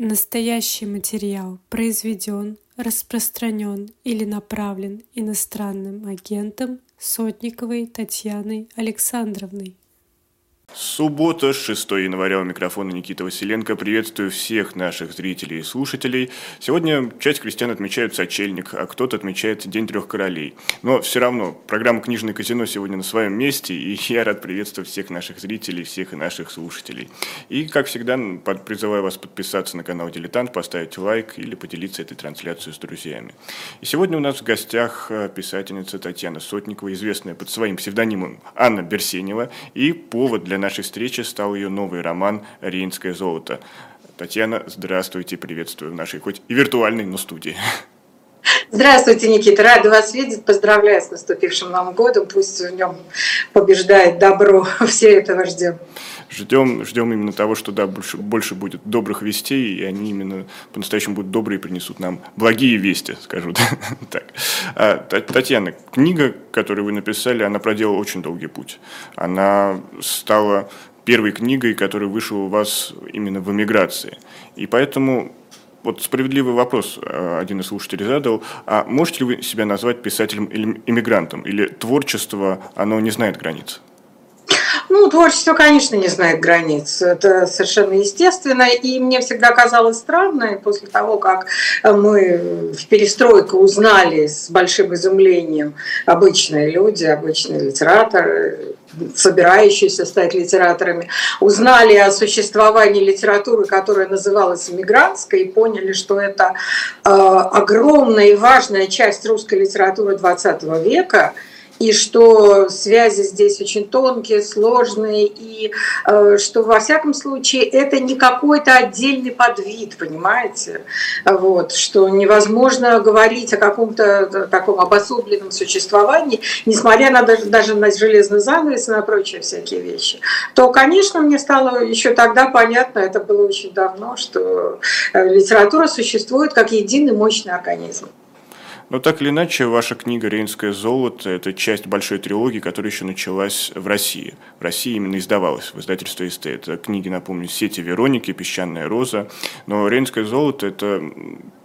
Настоящий материал произведен, распространен или направлен иностранным агентом Сотниковой Татьяной Александровной. Суббота, 6 января, у микрофона Никита Василенко. Приветствую всех наших зрителей и слушателей. Сегодня часть крестьян отмечают сочельник, а кто-то отмечает День трех королей. Но все равно, программа «Книжное казино» сегодня на своем месте, и я рад приветствовать всех наших зрителей, всех наших слушателей. И, как всегда, призываю вас подписаться на канал «Дилетант», поставить лайк или поделиться этой трансляцией с друзьями. И сегодня у нас в гостях э, писательница Татьяна Сотникова, известная под своим псевдонимом Анна Берсенева, и повод для нашей встречи стал ее новый роман «Рейнское золото». Татьяна, здравствуйте, приветствую в нашей хоть и виртуальной, но студии. Здравствуйте, Никита. Рада вас видеть. Поздравляю с наступившим Новым годом. Пусть в нем побеждает добро. Все этого ждем. Ждем, ждем именно того, что да, больше, больше будет добрых вестей, и они именно по-настоящему будут добрые и принесут нам благие вести, скажу так. А, Татьяна, книга, которую вы написали, она проделала очень долгий путь. Она стала первой книгой, которая вышла у вас именно в эмиграции. И поэтому вот справедливый вопрос э, один из слушателей задал. А можете ли вы себя назвать писателем-иммигрантом? Или творчество, оно не знает границ? Ну, творчество, конечно, не знает границ. Это совершенно естественно. И мне всегда казалось странно, после того, как мы в перестройку узнали с большим изумлением обычные люди, обычные литераторы, собирающиеся стать литераторами, узнали о существовании литературы, которая называлась иммигрантской, и поняли, что это э, огромная и важная часть русской литературы XX века – и что связи здесь очень тонкие, сложные, и э, что во всяком случае это не какой-то отдельный подвид, понимаете? Вот, что невозможно говорить о каком-то таком обособленном существовании, несмотря на даже, даже на железный занавес и на прочие всякие вещи, то, конечно, мне стало еще тогда понятно, это было очень давно, что э, литература существует как единый мощный организм. Но так или иначе, ваша книга «Рейнское золото» – это часть большой трилогии, которая еще началась в России. В России именно издавалась в издательстве СТ. Это книги, напомню, «Сети Вероники», «Песчаная роза». Но «Рейнское золото» – это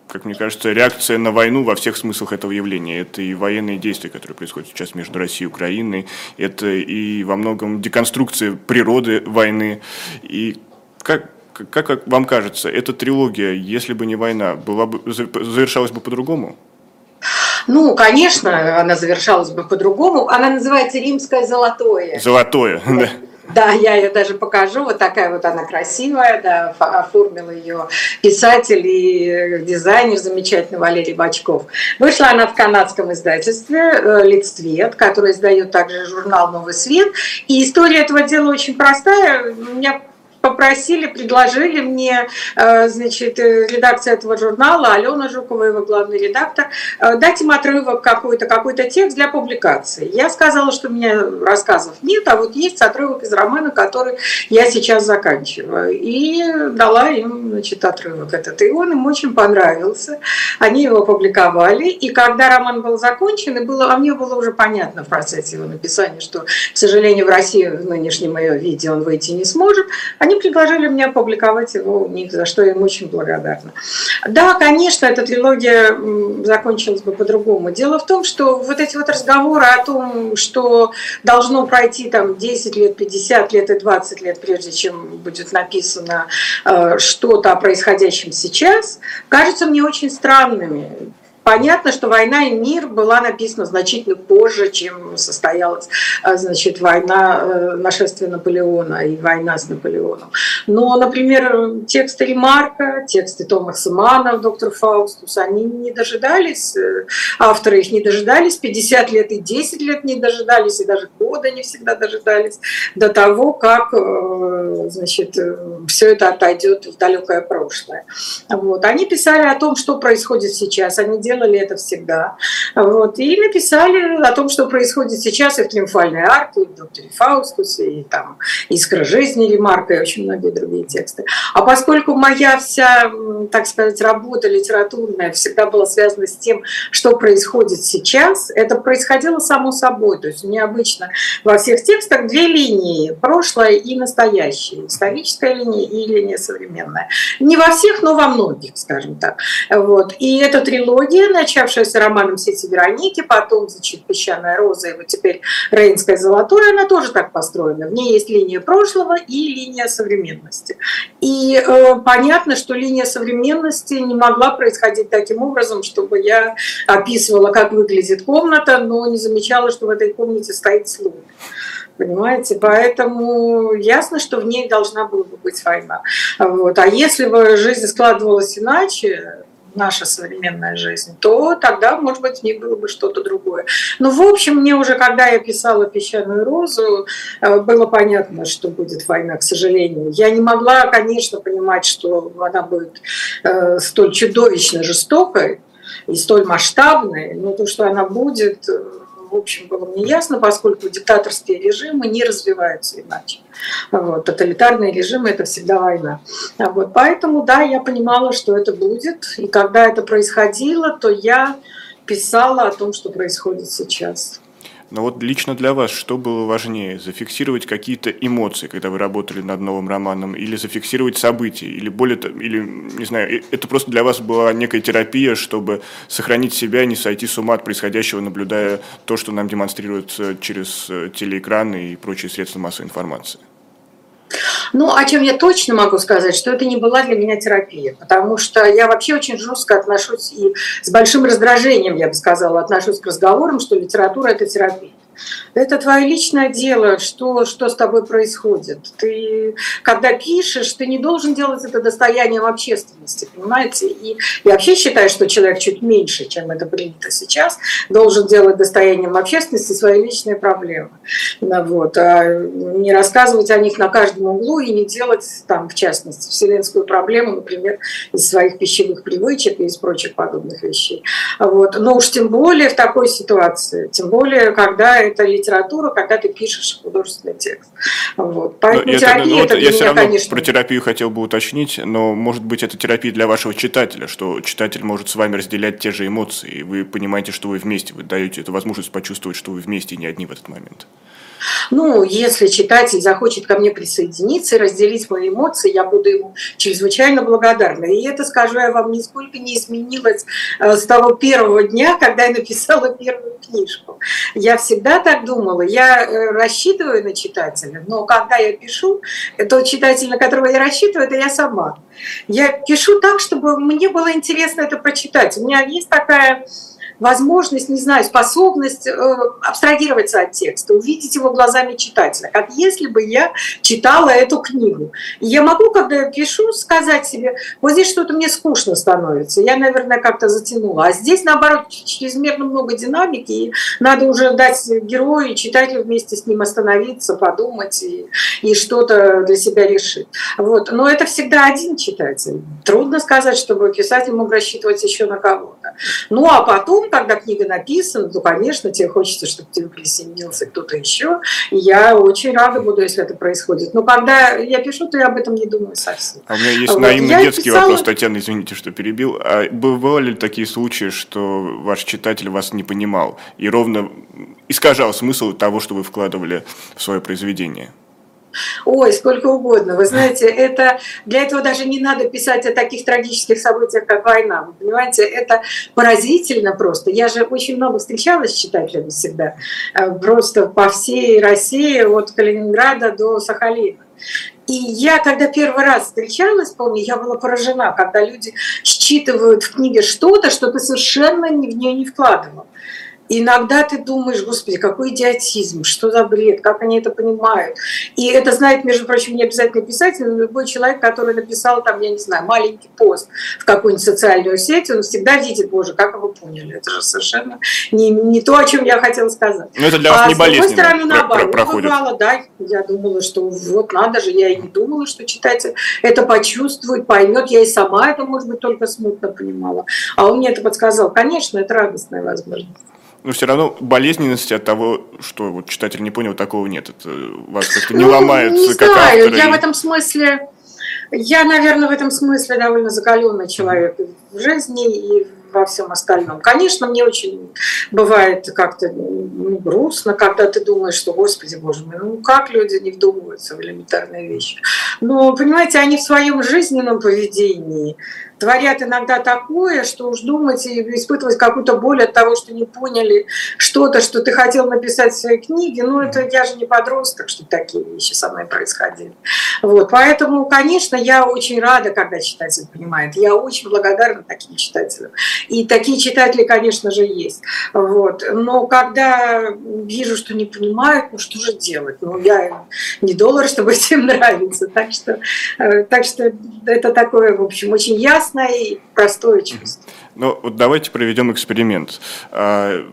как мне кажется, реакция на войну во всех смыслах этого явления. Это и военные действия, которые происходят сейчас между Россией и Украиной, это и во многом деконструкция природы войны. И как, как вам кажется, эта трилогия, если бы не война, была бы, завершалась бы по-другому? Ну, конечно, она завершалась бы по-другому. Она называется «Римское золотое». Золотое, да. Да, я ее даже покажу. Вот такая вот она красивая, да, оформил ее писатель и дизайнер замечательный Валерий Бачков. Вышла она в канадском издательстве э, «Лиццвет», который издает также журнал «Новый свет». И история этого дела очень простая. У меня попросили, предложили мне, э, значит, э, редакция этого журнала, Алена Жукова, его главный редактор, э, дать им отрывок какой-то, какой-то текст для публикации. Я сказала, что у меня рассказов нет, а вот есть отрывок из романа, который я сейчас заканчиваю. И дала им, значит, отрывок этот. И он им очень понравился. Они его публиковали. И когда роман был закончен, и было, а мне было уже понятно в процессе его написания, что, к сожалению, в России в нынешнем ее виде он выйти не сможет, они они предложили мне опубликовать его у них, за что я им очень благодарна. Да, конечно, эта трилогия закончилась бы по-другому. Дело в том, что вот эти вот разговоры о том, что должно пройти там 10 лет, 50 лет и 20 лет, прежде чем будет написано э, что-то о происходящем сейчас, кажутся мне очень странными. Понятно, что «Война и мир» была написана значительно позже, чем состоялась а, значит, война, э, нашествие Наполеона и война с Наполеоном. Но, например, тексты Ремарка, тексты Томаса Мана, доктор Фаустус, они не дожидались, э, авторы их не дожидались, 50 лет и 10 лет не дожидались, и даже года не всегда дожидались до того, как э, значит, все это отойдет в далекое прошлое. Вот. Они писали о том, что происходит сейчас, они делали делали это всегда. Вот, и написали о том, что происходит сейчас и в «Триумфальной арке», и в «Докторе Фаускусе», и там «Искра жизни» Ремарка, и очень многие другие тексты. А поскольку моя вся, так сказать, работа литературная всегда была связана с тем, что происходит сейчас, это происходило само собой. То есть у меня обычно во всех текстах две линии – прошлое и настоящее. Историческая линия и линия современная. Не во всех, но во многих, скажем так. Вот. И эта трилогия, начавшаяся романом «Сети Вероники», потом, значит, «Песчаная роза», и вот теперь «Рейнское золотое», она тоже так построена. В ней есть линия прошлого и линия современности. И э, понятно, что линия современности не могла происходить таким образом, чтобы я описывала, как выглядит комната, но не замечала, что в этой комнате стоит слух. Понимаете? Поэтому ясно, что в ней должна была бы быть война. Вот. А если бы жизнь складывалась иначе, наша современная жизнь, то тогда, может быть, в ней было бы что-то другое. Но, в общем, мне уже, когда я писала «Песчаную розу», э, было понятно, что будет война, к сожалению. Я не могла, конечно, понимать, что она будет э, столь чудовищно жестокой и столь масштабной, но то, что она будет, э, в общем, было мне ясно, поскольку диктаторские режимы не развиваются иначе. Вот. Тоталитарные режимы – это всегда война. Вот. Поэтому, да, я понимала, что это будет. И когда это происходило, то я писала о том, что происходит сейчас. Но вот лично для вас что было важнее? Зафиксировать какие-то эмоции, когда вы работали над новым романом, или зафиксировать события, или более, или, не знаю, это просто для вас была некая терапия, чтобы сохранить себя, не сойти с ума от происходящего, наблюдая то, что нам демонстрируют через э, телеэкраны и прочие средства массовой информации? Ну, о чем я точно могу сказать, что это не была для меня терапия, потому что я вообще очень жестко отношусь и с большим раздражением, я бы сказала, отношусь к разговорам, что литература – это терапия. Это твое личное дело, что, что с тобой происходит. Ты, когда пишешь, ты не должен делать это достоянием общественности, понимаете? И я вообще считаю, что человек чуть меньше, чем это принято сейчас, должен делать достоянием общественности свои личные проблемы. Вот. А не рассказывать о них на каждом углу и не делать, там, в частности, вселенскую проблему, например, из своих пищевых привычек и из прочих подобных вещей. Вот. Но уж тем более в такой ситуации, тем более, когда это литература, когда ты пишешь художественный текст. Вот. Поэтому это, терапия ну, это для я меня, все равно конечно... про терапию хотел бы уточнить, но может быть это терапия для вашего читателя, что читатель может с вами разделять те же эмоции, и вы понимаете, что вы вместе, вы даете эту возможность почувствовать, что вы вместе и не одни в этот момент. Ну, если читатель захочет ко мне присоединиться и разделить мои эмоции, я буду ему чрезвычайно благодарна. И это, скажу я вам, нисколько не изменилось э, с того первого дня, когда я написала первую книжку. Я всегда так думала. Я э, рассчитываю на читателя, но когда я пишу, тот читатель, на которого я рассчитываю, это я сама. Я пишу так, чтобы мне было интересно это прочитать. У меня есть такая возможность, не знаю, способность э, абстрагироваться от текста, увидеть его глазами читателя, как если бы я читала эту книгу. И я могу, когда я пишу, сказать себе, вот здесь что-то мне скучно становится, я, наверное, как-то затянула. А здесь, наоборот, чрезмерно много динамики, и надо уже дать герою и читателю вместе с ним остановиться, подумать и, и что-то для себя решить. Вот. Но это всегда один читатель. Трудно сказать, чтобы писатель мог рассчитывать еще на кого-то. Ну а потом потом, когда книга написана, то, конечно, тебе хочется, чтобы тебе присоединился кто-то еще. И я очень рада буду, если это происходит. Но когда я пишу, то я об этом не думаю совсем. А у меня есть вот. наивный я детский писала... вопрос, Татьяна, извините, что перебил. А бывали ли такие случаи, что ваш читатель вас не понимал и ровно искажал смысл того, что вы вкладывали в свое произведение? Ой, сколько угодно. Вы знаете, это для этого даже не надо писать о таких трагических событиях, как война. Вы понимаете, это поразительно просто. Я же очень много встречалась с читателями всегда. Э, просто по всей России, от Калининграда до Сахалина. И я, когда первый раз встречалась, помню, я была поражена, когда люди считывают в книге что-то, что ты совершенно в нее не вкладывал. Иногда ты думаешь, господи, какой идиотизм, что за бред, как они это понимают. И это знает, между прочим, не обязательно писатель, но любой человек, который написал там, я не знаю, маленький пост в какую-нибудь социальную сеть, он всегда видит, боже, как вы поняли. Это же совершенно не, не то, о чем я хотела сказать. Но это для вас а не болезненно. С другой стороны, наоборот, проходит. Бывало, да, я думала, что вот надо же, я и не думала, что читатель это почувствует, поймет. Я и сама это, может быть, только смутно понимала. А он мне это подсказал. Конечно, это радостная возможность но все равно болезненности от того, что вот читатель не понял, такого нет. Это вас как-то не ну, ломает, не как знаю, автора. Я в этом смысле, я, наверное, в этом смысле довольно закаленный человек в жизни и во всем остальном. Конечно, мне очень бывает как-то ну, грустно, когда ты думаешь, что, господи, боже мой, ну как люди не вдумываются в элементарные вещи. Но, понимаете, они в своем жизненном поведении творят иногда такое, что уж думать и испытывать какую-то боль от того, что не поняли что-то, что ты хотел написать в своей книге, ну это я же не подросток, что такие вещи со мной происходили. Вот, поэтому, конечно, я очень рада, когда читатель понимает. Я очень благодарна таким читателям. И такие читатели, конечно же, есть. Вот. Но когда вижу, что не понимают, ну что же делать? Ну, я не доллар, чтобы всем нравиться. Так что, э, так что это такое, в общем, очень ясно ясное и простое чувство. Ну, вот давайте проведем эксперимент. А,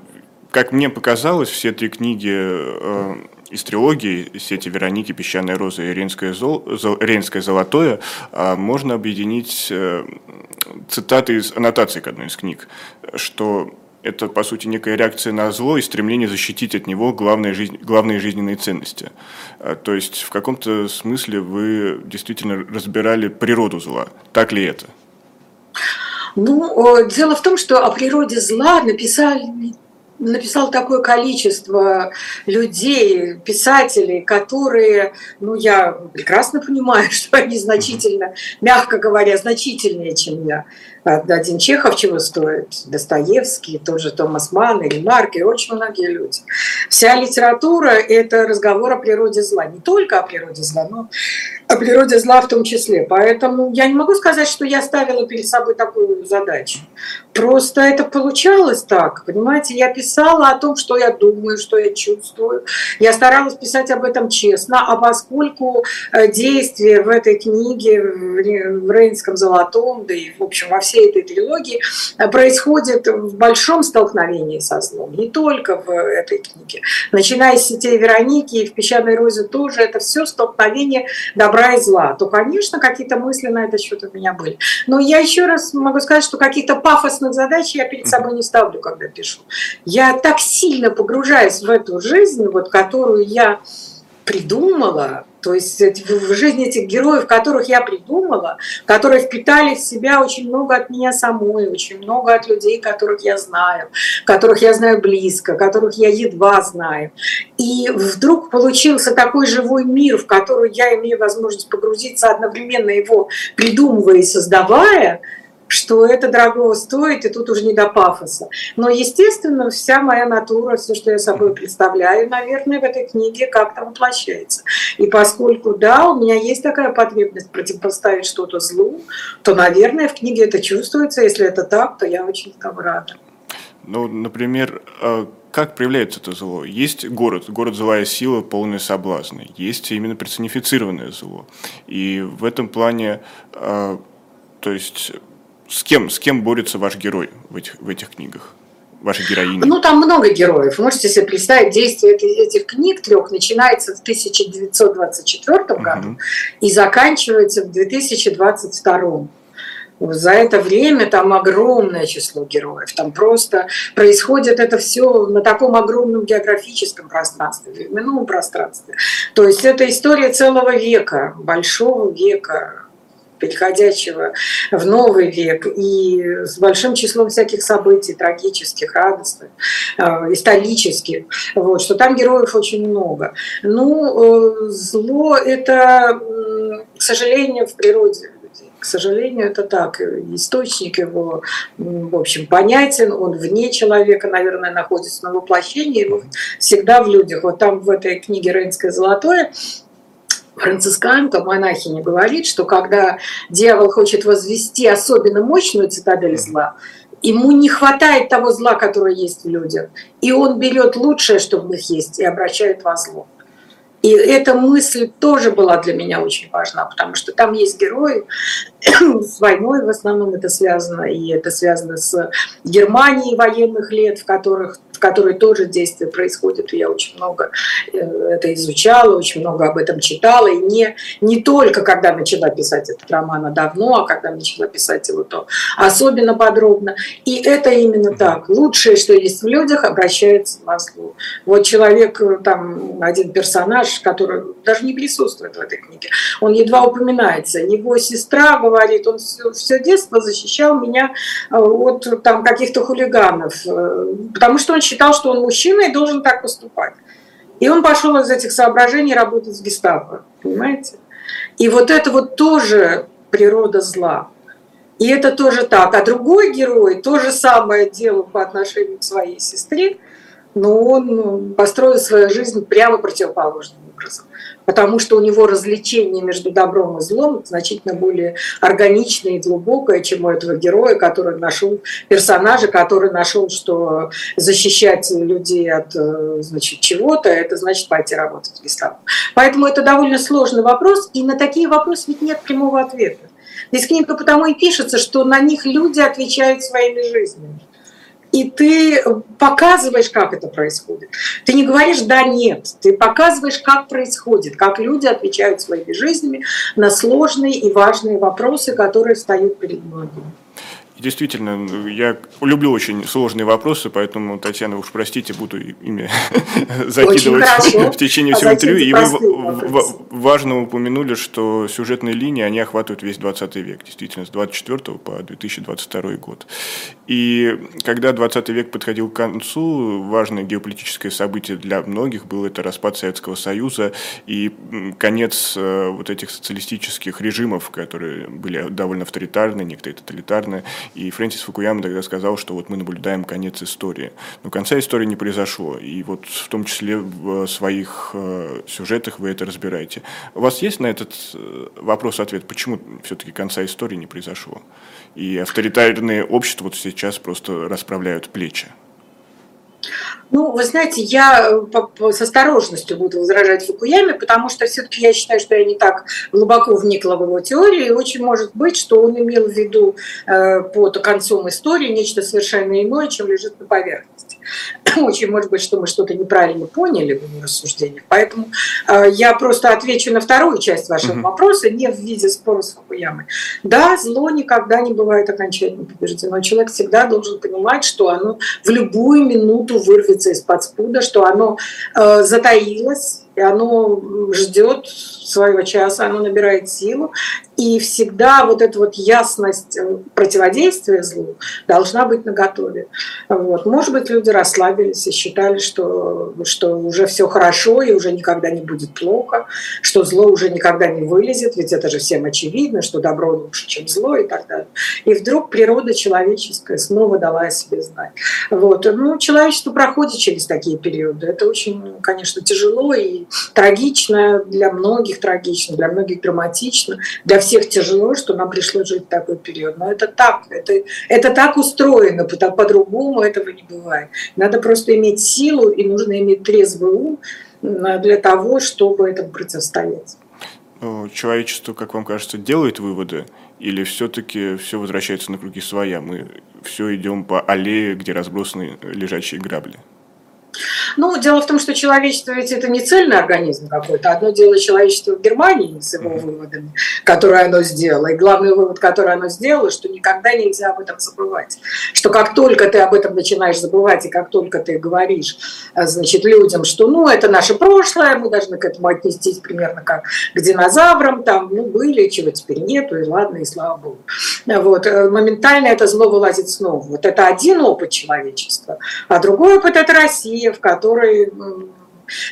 как мне показалось, все три книги э, из трилогии «Сети Вероники», «Песчаная роза» и «Рейнское, зол... «Рейнское золотое» а, можно объединить э, цитаты из аннотации к одной из книг, что это, по сути, некая реакция на зло и стремление защитить от него главные, жизнь, главные жизненные ценности. А, то есть, в каком-то смысле вы действительно разбирали природу зла. Так ли это? Ну, дело в том, что о природе зла написали написал такое количество людей, писателей, которые, ну, я прекрасно понимаю, что они значительно, мягко говоря, значительнее, чем я. Один Чехов чего стоит, Достоевский, тот же Томас Манн, Ремарк и очень многие люди. Вся литература – это разговор о природе зла. Не только о природе зла, но о природе зла в том числе. Поэтому я не могу сказать, что я ставила перед собой такую задачу. Просто это получалось так, понимаете? Я писала о том, что я думаю, что я чувствую. Я старалась писать об этом честно, а поскольку э, действие в этой книге, в Рейнском золотом, да и, в общем, во всей этой трилогии э, происходит в большом столкновении со злом, не только в этой книге. Начиная с сетей Вероники и в «Песчаной розе» тоже, это все столкновение добра и зла. То, конечно, какие-то мысли на этот счет у меня были. Но я еще раз могу сказать, что каких-то пафосных задач я перед собой не ставлю, когда пишу. Я так сильно погружаюсь в эту жизнь, вот, которую я придумала, то есть в жизни этих героев, которых я придумала, которые впитали в себя очень много от меня самой, очень много от людей, которых я знаю, которых я знаю близко, которых я едва знаю. И вдруг получился такой живой мир, в который я имею возможность погрузиться одновременно его придумывая и создавая, что это дорого стоит, и тут уже не до пафоса. Но, естественно, вся моя натура, все, что я собой представляю, наверное, в этой книге как-то воплощается. И поскольку, да, у меня есть такая потребность противопоставить что-то злу, то, наверное, в книге это чувствуется. Если это так, то я очень этому рада. Ну, например, а, как проявляется это зло? Есть город, город злая сила, полная соблазна. Есть именно персонифицированное зло. И в этом плане, а, то есть с кем, с кем борется ваш герой в этих, в этих книгах? Ваша героиня? Ну, там много героев. Можете себе представить, действие этих, книг трех начинается в 1924 угу. году и заканчивается в 2022. За это время там огромное число героев. Там просто происходит это все на таком огромном географическом пространстве, временном пространстве. То есть это история целого века, большого века, переходящего в новый век и с большим числом всяких событий, трагических, радостных, э, исторических, вот, что там героев очень много. Ну, э, зло – это, к сожалению, в природе к сожалению, это так. Источник его, в общем, понятен, он вне человека, наверное, находится на воплощении, но всегда в людях. Вот там в этой книге «Рейнское золотое» францисканка, монахиня, говорит, что когда дьявол хочет возвести особенно мощную цитадель зла, ему не хватает того зла, которое есть в людях. И он берет лучшее, что в них есть, и обращает во зло. И эта мысль тоже была для меня очень важна, потому что там есть герои с войной, в основном это связано, и это связано с Германией военных лет, в которых которой тоже действие происходит. И я очень много э, это изучала, очень много об этом читала. И не, не только когда начала писать этот роман, а давно, а когда начала писать его, то особенно подробно. И это именно так. Лучшее, что есть в людях, обращается в Москву. Вот человек, э, там один персонаж, который даже не присутствует в этой книге, он едва упоминается. Его сестра говорит, он все, все детство защищал меня э, от там каких-то хулиганов, потому что он считал, что он мужчина и должен так поступать. И он пошел из этих соображений работать в гестапо, понимаете? И вот это вот тоже природа зла. И это тоже так. А другой герой то же самое делал по отношению к своей сестре, но он ну, построил свою жизнь прямо противоположным образом потому что у него развлечение между добром и злом значительно более органичное и глубокое, чем у этого героя, который нашел персонажа, который нашел, что защищать людей от э, значит, чего-то, это значит пойти работать в гестапо. Поэтому это довольно сложный вопрос, и на такие вопросы ведь нет прямого ответа. Здесь книга потому и пишется, что на них люди отвечают своими жизнями и ты показываешь, как это происходит. Ты не говоришь «да», «нет», ты показываешь, как происходит, как люди отвечают своими жизнями на сложные и важные вопросы, которые встают перед многими. Действительно, я люблю очень сложные вопросы, поэтому, Татьяна, уж простите, буду ими закидывать в течение всего интервью. И вы важно упомянули, что сюжетные линии, они охватывают весь 20 век, действительно, с 24 по 2022 год. И когда 20 век подходил к концу, важное геополитическое событие для многих было это распад Советского Союза и конец э, вот этих социалистических режимов, которые были довольно авторитарны, некоторые тоталитарные, и Фрэнсис Фукуяма тогда сказал, что вот мы наблюдаем конец истории. Но конца истории не произошло. И вот в том числе в своих э, сюжетах вы это разбираете. У вас есть на этот э, вопрос ответ, почему все-таки конца истории не произошло? И авторитарные общества вот сейчас просто расправляют плечи. Ну, вы знаете, я э, с осторожностью буду возражать Фукуяме, потому что все-таки я считаю, что я не так глубоко вникла в его теорию, и очень может быть, что он имел в виду э, под концом истории нечто совершенно иное, чем лежит на поверхности. Очень может быть, что мы что-то неправильно поняли в его рассуждениях. Поэтому э, я просто отвечу на вторую часть вашего mm-hmm. вопроса, не в виде спора с Фукуямой. Да, зло никогда не бывает окончательно побеждено. Человек всегда должен понимать, что оно в любую минуту вырвется из-под спуда, что оно э, затаилось, и оно ждет своего часа, оно набирает силу, и всегда вот эта вот ясность э, противодействия злу должна быть наготове. Вот. Может быть, люди расслабились и считали, что, что уже все хорошо и уже никогда не будет плохо, что зло уже никогда не вылезет, ведь это же всем очевидно, что добро лучше, чем зло и так далее. И вдруг природа человеческая снова дала о себе знать. Вот. Ну, человечество проходит через такие периоды. Это очень, конечно, тяжело и трагично для многих, трагично, для многих драматично, для всех тяжело, что нам пришлось жить в такой период. Но это так, это, это так устроено, по-другому этого не бывает. Надо просто иметь силу и нужно иметь трезвый ум для того, чтобы этому противостоять. Человечество, как вам кажется, делает выводы? Или все-таки все возвращается на круги своя? Мы все идем по аллее, где разбросаны лежачие грабли? Ну, дело в том, что человечество ведь это не цельный организм какой-то. Одно дело человечество в Германии с его выводами, которые оно сделало. И главный вывод, который оно сделало, что никогда нельзя об этом забывать. Что как только ты об этом начинаешь забывать, и как только ты говоришь э, значит, людям, что ну, это наше прошлое, мы должны к этому отнестись примерно как к динозаврам, там, ну, были, чего теперь нету, и ладно, и слава богу. Вот. Э, моментально это зло вылазит снова. Вот это один опыт человечества. А другой опыт – это Россия, в которой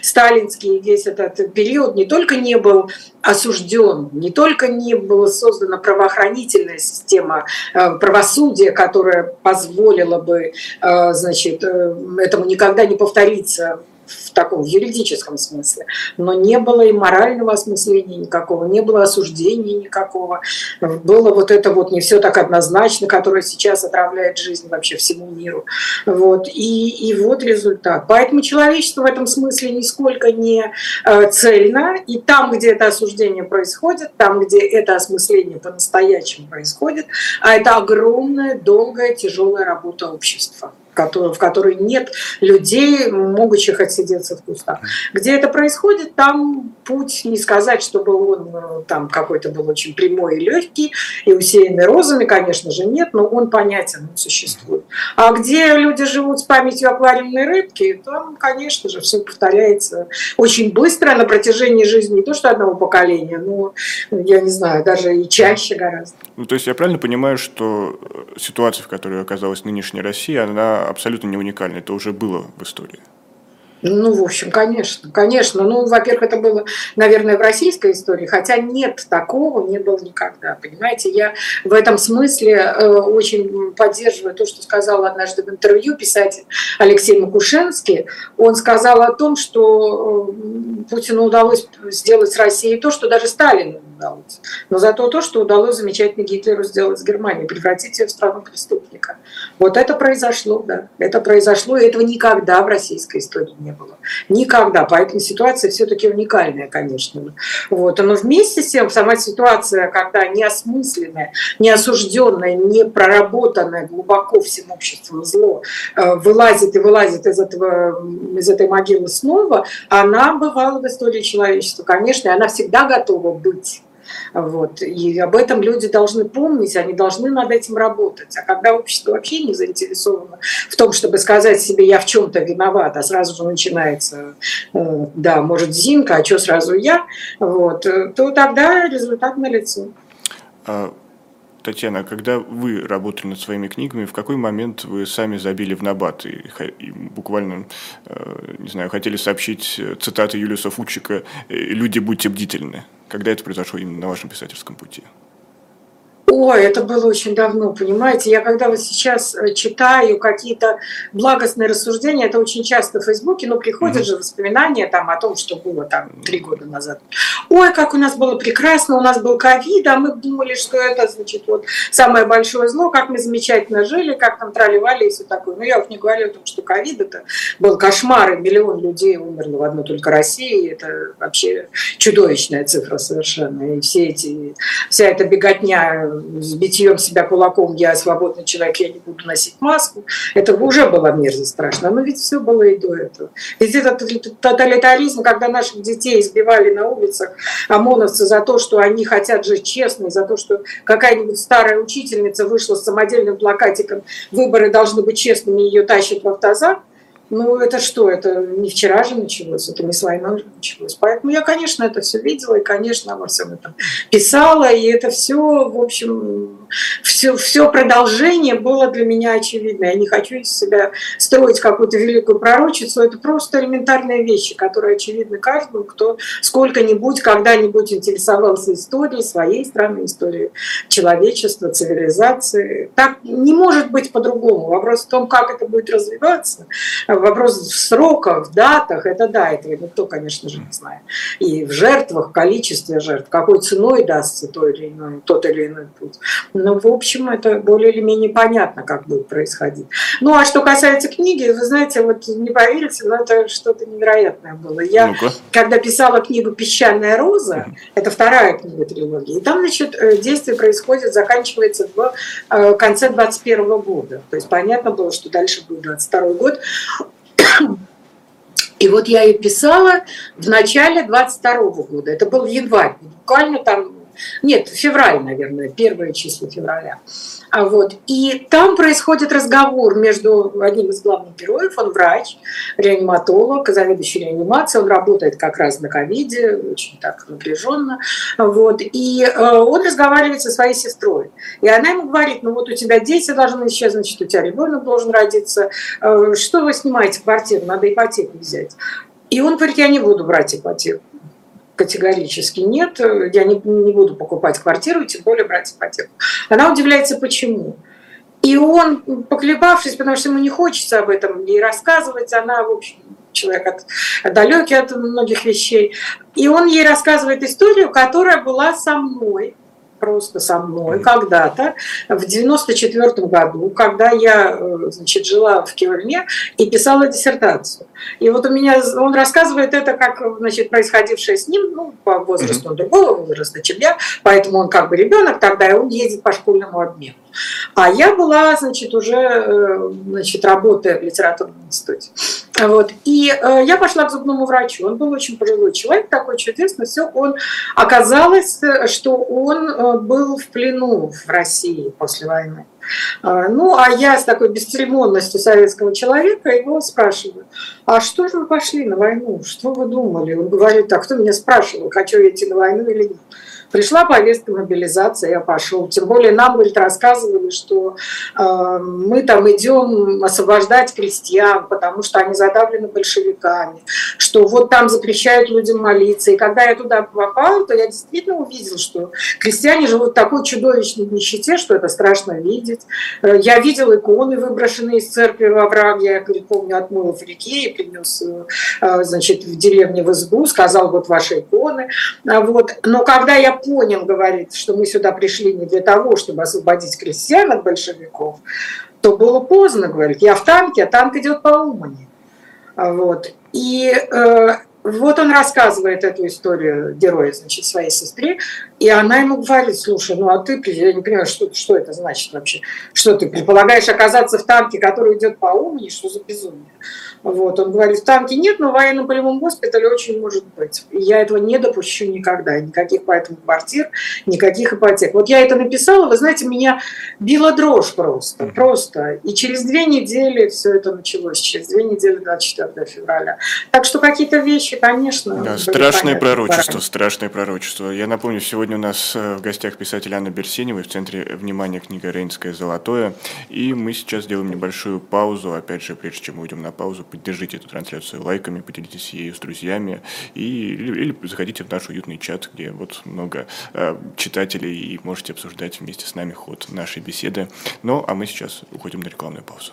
сталинский весь этот период не только не был осужден, не только не была создана правоохранительная система э, правосудия, которая позволила бы э, значит, э, этому никогда не повториться в таком юридическом смысле, но не было и морального осмысления никакого, не было осуждения никакого. Было вот это вот не все так однозначно, которое сейчас отравляет жизнь вообще всему миру. Вот. И, и вот результат. Поэтому человечество в этом смысле нисколько не э, цельно. И там, где это осуждение происходит, там, где это осмысление по-настоящему происходит, а это огромная, долгая, тяжелая работа общества в которой нет людей, могущих отсидеться в кустах. Где это происходит, там путь, не сказать, чтобы он э, там какой-то был очень прямой и легкий, и усеянный розами, конечно же, нет, но он понятен, он существует. А где люди живут с памятью аквариумной рыбки, там, конечно же, все повторяется очень быстро на протяжении жизни, не то что одного поколения, но, я не знаю, даже и чаще гораздо. Ну, то есть я правильно понимаю, что ситуация, в которой оказалась нынешняя Россия, она абсолютно не уникально, это уже было в истории. Ну, в общем, конечно, конечно. Ну, во-первых, это было, наверное, в российской истории, хотя нет такого, не было никогда. Понимаете, я в этом смысле э, очень поддерживаю то, что сказал однажды в интервью писатель Алексей Макушенский. Он сказал о том, что э, Путину удалось сделать с Россией то, что даже Сталину удалось. Но зато то, что удалось замечательно Гитлеру сделать с Германией, превратить ее в страну преступника. Вот это произошло, да. Это произошло, и этого никогда в российской истории не было. Никогда. Поэтому ситуация все-таки уникальная, конечно. Вот. Но вместе с тем сама ситуация, когда неосмысленное, неосужденное, не проработанное глубоко всем обществом зло э, вылазит и вылазит из, этого, из этой могилы снова, она бывала в истории человечества, конечно, и она всегда готова быть. Вот. И об этом люди должны помнить, они должны над этим работать. А когда общество вообще не заинтересовано в том, чтобы сказать себе, я в чем-то виноват, а сразу же начинается, э, да, может, Зинка, а что сразу я, вот, э, то тогда результат налицо. А, Татьяна, когда вы работали над своими книгами, в какой момент вы сами забили в набат и, и буквально, э, не знаю, хотели сообщить цитаты Юлиуса Фучика «Люди, будьте бдительны»? Когда это произошло именно на вашем писательском пути? Ой, это было очень давно, понимаете. Я когда вот сейчас э, читаю какие-то благостные рассуждения, это очень часто в Фейсбуке, но приходят mm-hmm. же воспоминания там о том, что было там три года назад. Ой, как у нас было прекрасно, у нас был ковид, а мы думали, что это, значит, вот самое большое зло, как мы замечательно жили, как там траливали и все такое. Но я уж не говорю о том, что ковид это был кошмар, и миллион людей умерло в одной только России. Это вообще чудовищная цифра совершенно. И все эти, вся эта беготня с битьем себя кулаком, я свободный человек, я не буду носить маску. Это уже было мерзость страшно. Но ведь все было и до этого. Ведь этот тоталитаризм, когда наших детей избивали на улицах, ОМОНовцы за то, что они хотят жить честно, за то, что какая-нибудь старая учительница вышла с самодельным плакатиком «Выборы должны быть честными», ее тащат в автозак, ну, это что? Это не вчера же началось, это не с войной же началось. Поэтому я, конечно, это все видела и, конечно, обо всем этом писала. И это все, в общем, все, все продолжение было для меня очевидно. Я не хочу из себя строить какую-то великую пророчицу. Это просто элементарные вещи, которые очевидны каждому, кто сколько-нибудь, когда-нибудь интересовался историей своей страны, историей человечества, цивилизации. Так не может быть по-другому. Вопрос в том, как это будет развиваться Вопрос в сроках, в датах, это да, этого никто, конечно же, не знает. И в жертвах, количестве жертв, какой ценой дастся то или иной, тот или иной путь. Но, в общем, это более или менее понятно, как будет происходить. Ну, а что касается книги, вы знаете, вот не поверите, но это что-то невероятное было. Я, ну когда писала книгу «Песчаная роза», это вторая книга трилогии, и там, значит, э, действие происходит, заканчивается в э, конце 21 года. То есть понятно было, что дальше будет 22 год. И вот я ее писала в начале 22 года. Это был январь, буквально там, нет, февраль, наверное, первое число февраля. А вот. И там происходит разговор между одним из главных героев, он врач, реаниматолог, заведующий реанимацией, он работает как раз на ковиде, очень так напряженно. Вот. И э, он разговаривает со своей сестрой. И она ему говорит, ну вот у тебя дети должны исчезнуть, значит, у тебя ребенок должен родиться. Э, что вы снимаете квартиру? Надо ипотеку взять. И он говорит, я не буду брать ипотеку категорически нет, я не, не буду покупать квартиру, тем более брать ипотеку. Она удивляется, почему. И он, поколебавшись, потому что ему не хочется об этом ей рассказывать, она, в общем, человек от, далекий от многих вещей. И он ей рассказывает историю, которая была со мной просто со мной когда-то в 94 году, когда я э, значит, жила в Кельне и писала диссертацию. И вот у меня, он рассказывает это как значит, происходившее с ним, ну, по возрасту он другого возраста, чем я, поэтому он как бы ребенок тогда, и он ездит по школьному обмену. А я была, значит, уже, э, значит, работая в литературном институте. Вот. И э, я пошла к зубному врачу. Он был очень пожилой человек, такой чудесный. Все, он оказалось, что он э, был в плену в России после войны. Ну, а я с такой бесцеремонностью советского человека его спрашиваю, а что же вы пошли на войну? Что вы думали? Он говорит, а кто меня спрашивал, хочу я идти на войну или нет? Пришла повестка мобилизации, я пошел. Тем более нам, говорит, рассказывали, что э, мы там идем освобождать крестьян, потому что они задавлены большевиками, что вот там запрещают людям молиться. И когда я туда попал, то я действительно увидел, что крестьяне живут в такой чудовищной нищете, что это страшно видеть. Э, я видел иконы, выброшенные из церкви во враг, я, говорит, помню, отмыл в реке и принес, э, значит, в деревне в избу, сказал, вот ваши иконы. Вот. Но когда я понял, говорит, что мы сюда пришли не для того, чтобы освободить крестьян от большевиков, то было поздно, говорит. Я в танке, а танк идет по Умани. Вот. И э, вот он рассказывает эту историю героя, значит, своей сестре, и она ему говорит, слушай, ну а ты, я не понимаю, что, что это значит вообще? Что ты предполагаешь оказаться в танке, который идет по Умани? Что за безумие? Вот. Он говорит, в танке нет, но в военном полевом госпитале очень может быть. И я этого не допущу никогда. Никаких поэтому квартир, никаких ипотек. Вот я это написала, вы знаете, меня била дрожь просто. Mm-hmm. Просто. И через две недели все это началось. Через две недели 24 февраля. Так что какие-то вещи, конечно... Да, страшное пророчество, пора. страшное пророчество. Я напомню, сегодня у нас э, в гостях писатель Анна Берсенева, в центре внимания книга «Рейнское золотое». И мы сейчас сделаем небольшую паузу. Опять же, прежде чем мы уйдем на паузу, поддержите эту трансляцию лайками, поделитесь ею с друзьями и, или, или заходите в наш уютный чат, где вот много э, читателей и можете обсуждать вместе с нами ход нашей беседы. Ну, а мы сейчас уходим на рекламную паузу.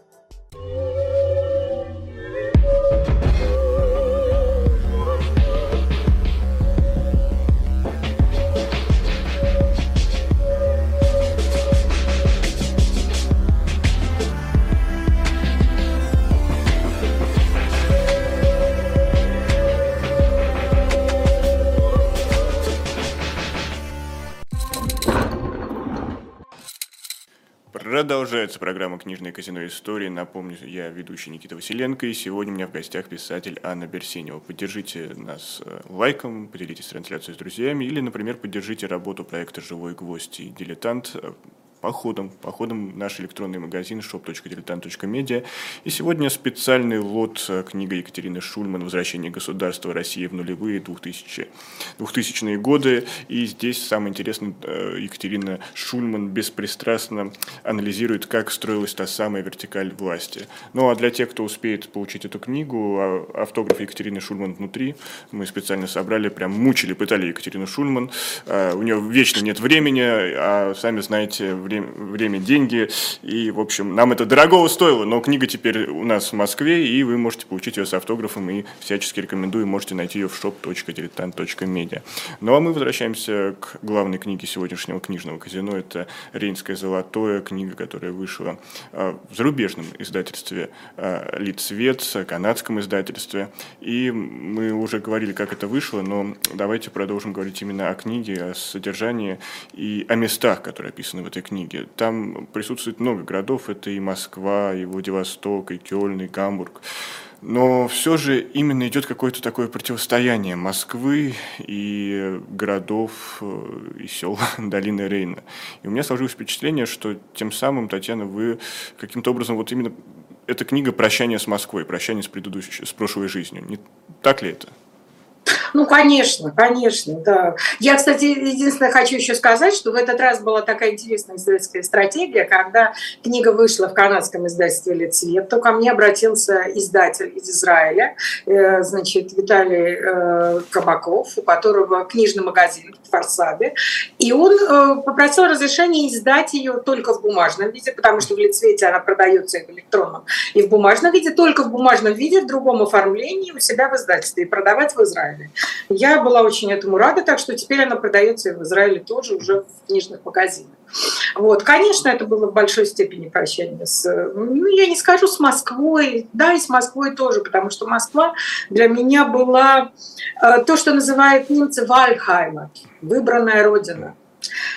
Продолжается программа «Книжное казино истории». Напомню, я ведущий Никита Василенко, и сегодня у меня в гостях писатель Анна Берсенева. Поддержите нас э, лайком, поделитесь трансляцией с друзьями, или, например, поддержите работу проекта «Живой гвоздь» и «Дилетант» походом, походом наш электронный магазин shop.diletant.media. И сегодня специальный лот э, книга Екатерины Шульман «Возвращение государства России в нулевые 2000, 2000-е годы». И здесь самое интересное, э, Екатерина Шульман беспристрастно анализирует, как строилась та самая вертикаль власти. Ну а для тех, кто успеет получить эту книгу, а, автограф Екатерины Шульман внутри, мы специально собрали, прям мучили, пытали Екатерину Шульман. А, у нее вечно нет времени, а сами знаете, время, время, деньги. И, в общем, нам это дорого стоило, но книга теперь у нас в Москве, и вы можете получить ее с автографом, и всячески рекомендую, можете найти ее в shop.diletant.media. Ну, а мы возвращаемся к главной книге сегодняшнего книжного казино. Это «Рейнское золотое», книга, которая вышла а, в зарубежном издательстве а, «Лицвет», канадском издательстве. И мы уже говорили, как это вышло, но давайте продолжим говорить именно о книге, о содержании и о местах, которые описаны в этой книге книги. Там присутствует много городов, это и Москва, и Владивосток, и Кёльн, и Гамбург. Но все же именно идет какое-то такое противостояние Москвы и городов э, и сел долины Рейна. И у меня сложилось впечатление, что тем самым, Татьяна, вы каким-то образом вот именно эта книга «Прощание с Москвой», «Прощание с предыдущей, с прошлой жизнью». Не так ли это? Ну, конечно, конечно, да. Я, кстати, единственное хочу еще сказать, что в этот раз была такая интересная издательская стратегия, когда книга вышла в канадском издательстве «Лецвет», то ко мне обратился издатель из Израиля, э, значит, Виталий э, Кабаков, у которого книжный магазин в Фарсабе, и он э, попросил разрешения издать ее только в бумажном виде, потому что в Лицвете она продается и в электронном, и в бумажном виде, только в бумажном виде, в другом оформлении у себя в издательстве и продавать в Израиле. Я была очень этому рада, так что теперь она продается и в Израиле тоже уже в книжных магазинах. Вот, конечно, это было в большой степени прощание с, ну, я не скажу с Москвой, да, и с Москвой тоже, потому что Москва для меня была э, то, что называют немцы Вальхайма, выбранная родина.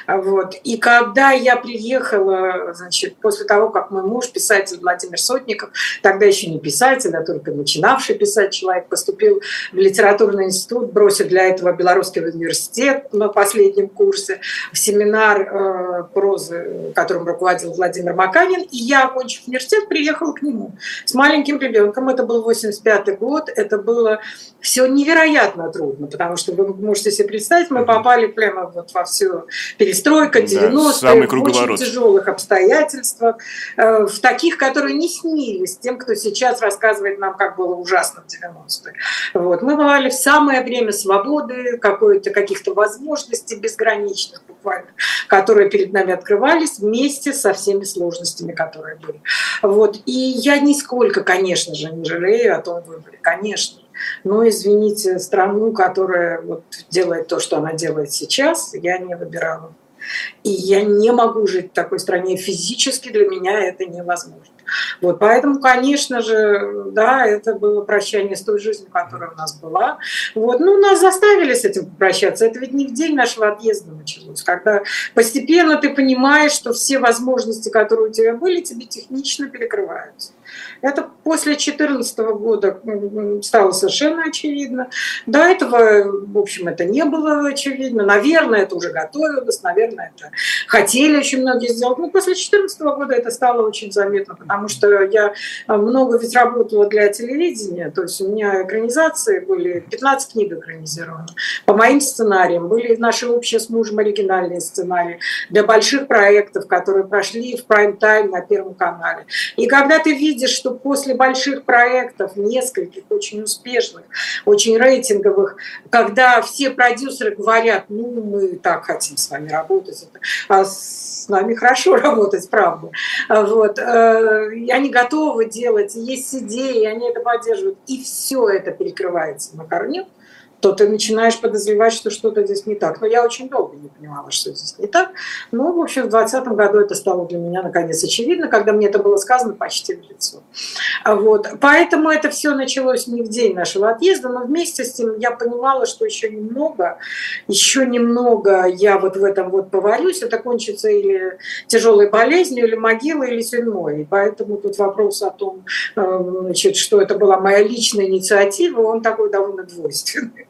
Вот. И когда я приехала, значит, после того, как мой муж, писатель Владимир Сотников, тогда еще не писатель, а только начинавший писать человек, поступил в литературный институт, бросил для этого Белорусский университет на последнем курсе, в семинар э, прозы, которым руководил Владимир Маканин, и я, окончив университет, приехала к нему с маленьким ребенком. Это был 85 год, это было все невероятно трудно, потому что вы можете себе представить, мы попали прямо вот во всю перестройка, 90-е, да, в очень тяжелых обстоятельствах, э, в таких, которые не снились тем, кто сейчас рассказывает нам, как было ужасно в 90-е. Вот. Мы бывали в самое время свободы, какой-то каких-то возможностей безграничных буквально, которые перед нами открывались вместе со всеми сложностями, которые были. Вот. И я нисколько, конечно же, не жалею о том выборе, конечно. Но, извините, страну, которая вот делает то, что она делает сейчас, я не выбирала. И я не могу жить в такой стране физически, для меня это невозможно. Вот, поэтому, конечно же, да, это было прощание с той жизнью, которая у нас была. Вот, ну, нас заставили с этим попрощаться. Это ведь не в день нашего отъезда началось, когда постепенно ты понимаешь, что все возможности, которые у тебя были, тебе технично перекрываются. Это после 2014 года стало совершенно очевидно. До этого, в общем, это не было очевидно. Наверное, это уже готовилось, наверное, это хотели очень многие сделать. Но после 2014 года это стало очень заметно, потому что я много ведь работала для телевидения, то есть у меня экранизации были, 15 книг экранизированы. По моим сценариям были наши общие с мужем оригинальные сценарии для больших проектов, которые прошли в прайм-тайм на Первом канале. И когда ты видишь, что после больших проектов, нескольких очень успешных, очень рейтинговых, когда все продюсеры говорят, ну, мы так хотим с вами работать, а с нами хорошо работать, правда. Вот. И они готовы делать, есть идеи, они это поддерживают, и все это перекрывается на корню то ты начинаешь подозревать, что что-то здесь не так. Но я очень долго не понимала, что здесь не так. Но, в общем, в 2020 году это стало для меня, наконец, очевидно, когда мне это было сказано почти в лицо. Вот. Поэтому это все началось не в день нашего отъезда, но вместе с тем я понимала, что еще немного, еще немного я вот в этом вот поварюсь, это кончится или тяжелой болезнью, или могилой, или тюрьмой. И поэтому тут вопрос о том, э, значит, что это была моя личная инициатива, он такой довольно двойственный.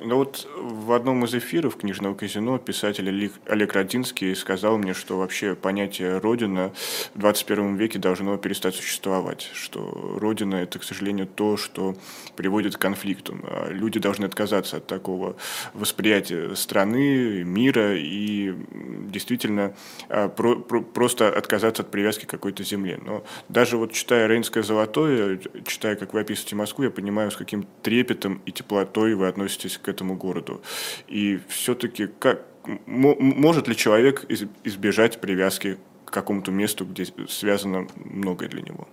Ну вот в одном из эфиров книжного казино писатель Олег Родинский сказал мне, что вообще понятие «родина» в 21 веке должно перестать существовать, что «родина» — это, к сожалению, то, что приводит к конфликтам. А люди должны отказаться от такого восприятия страны, мира и действительно а, про, про, просто отказаться от привязки к какой-то земле. Но даже вот читая «Рейнское золотое», читая, как вы описываете Москву, я понимаю, с каким трепетом и теплотой вы относитесь к этому городу. И все-таки как может ли человек избежать привязки к какому-то месту, где связано многое для него?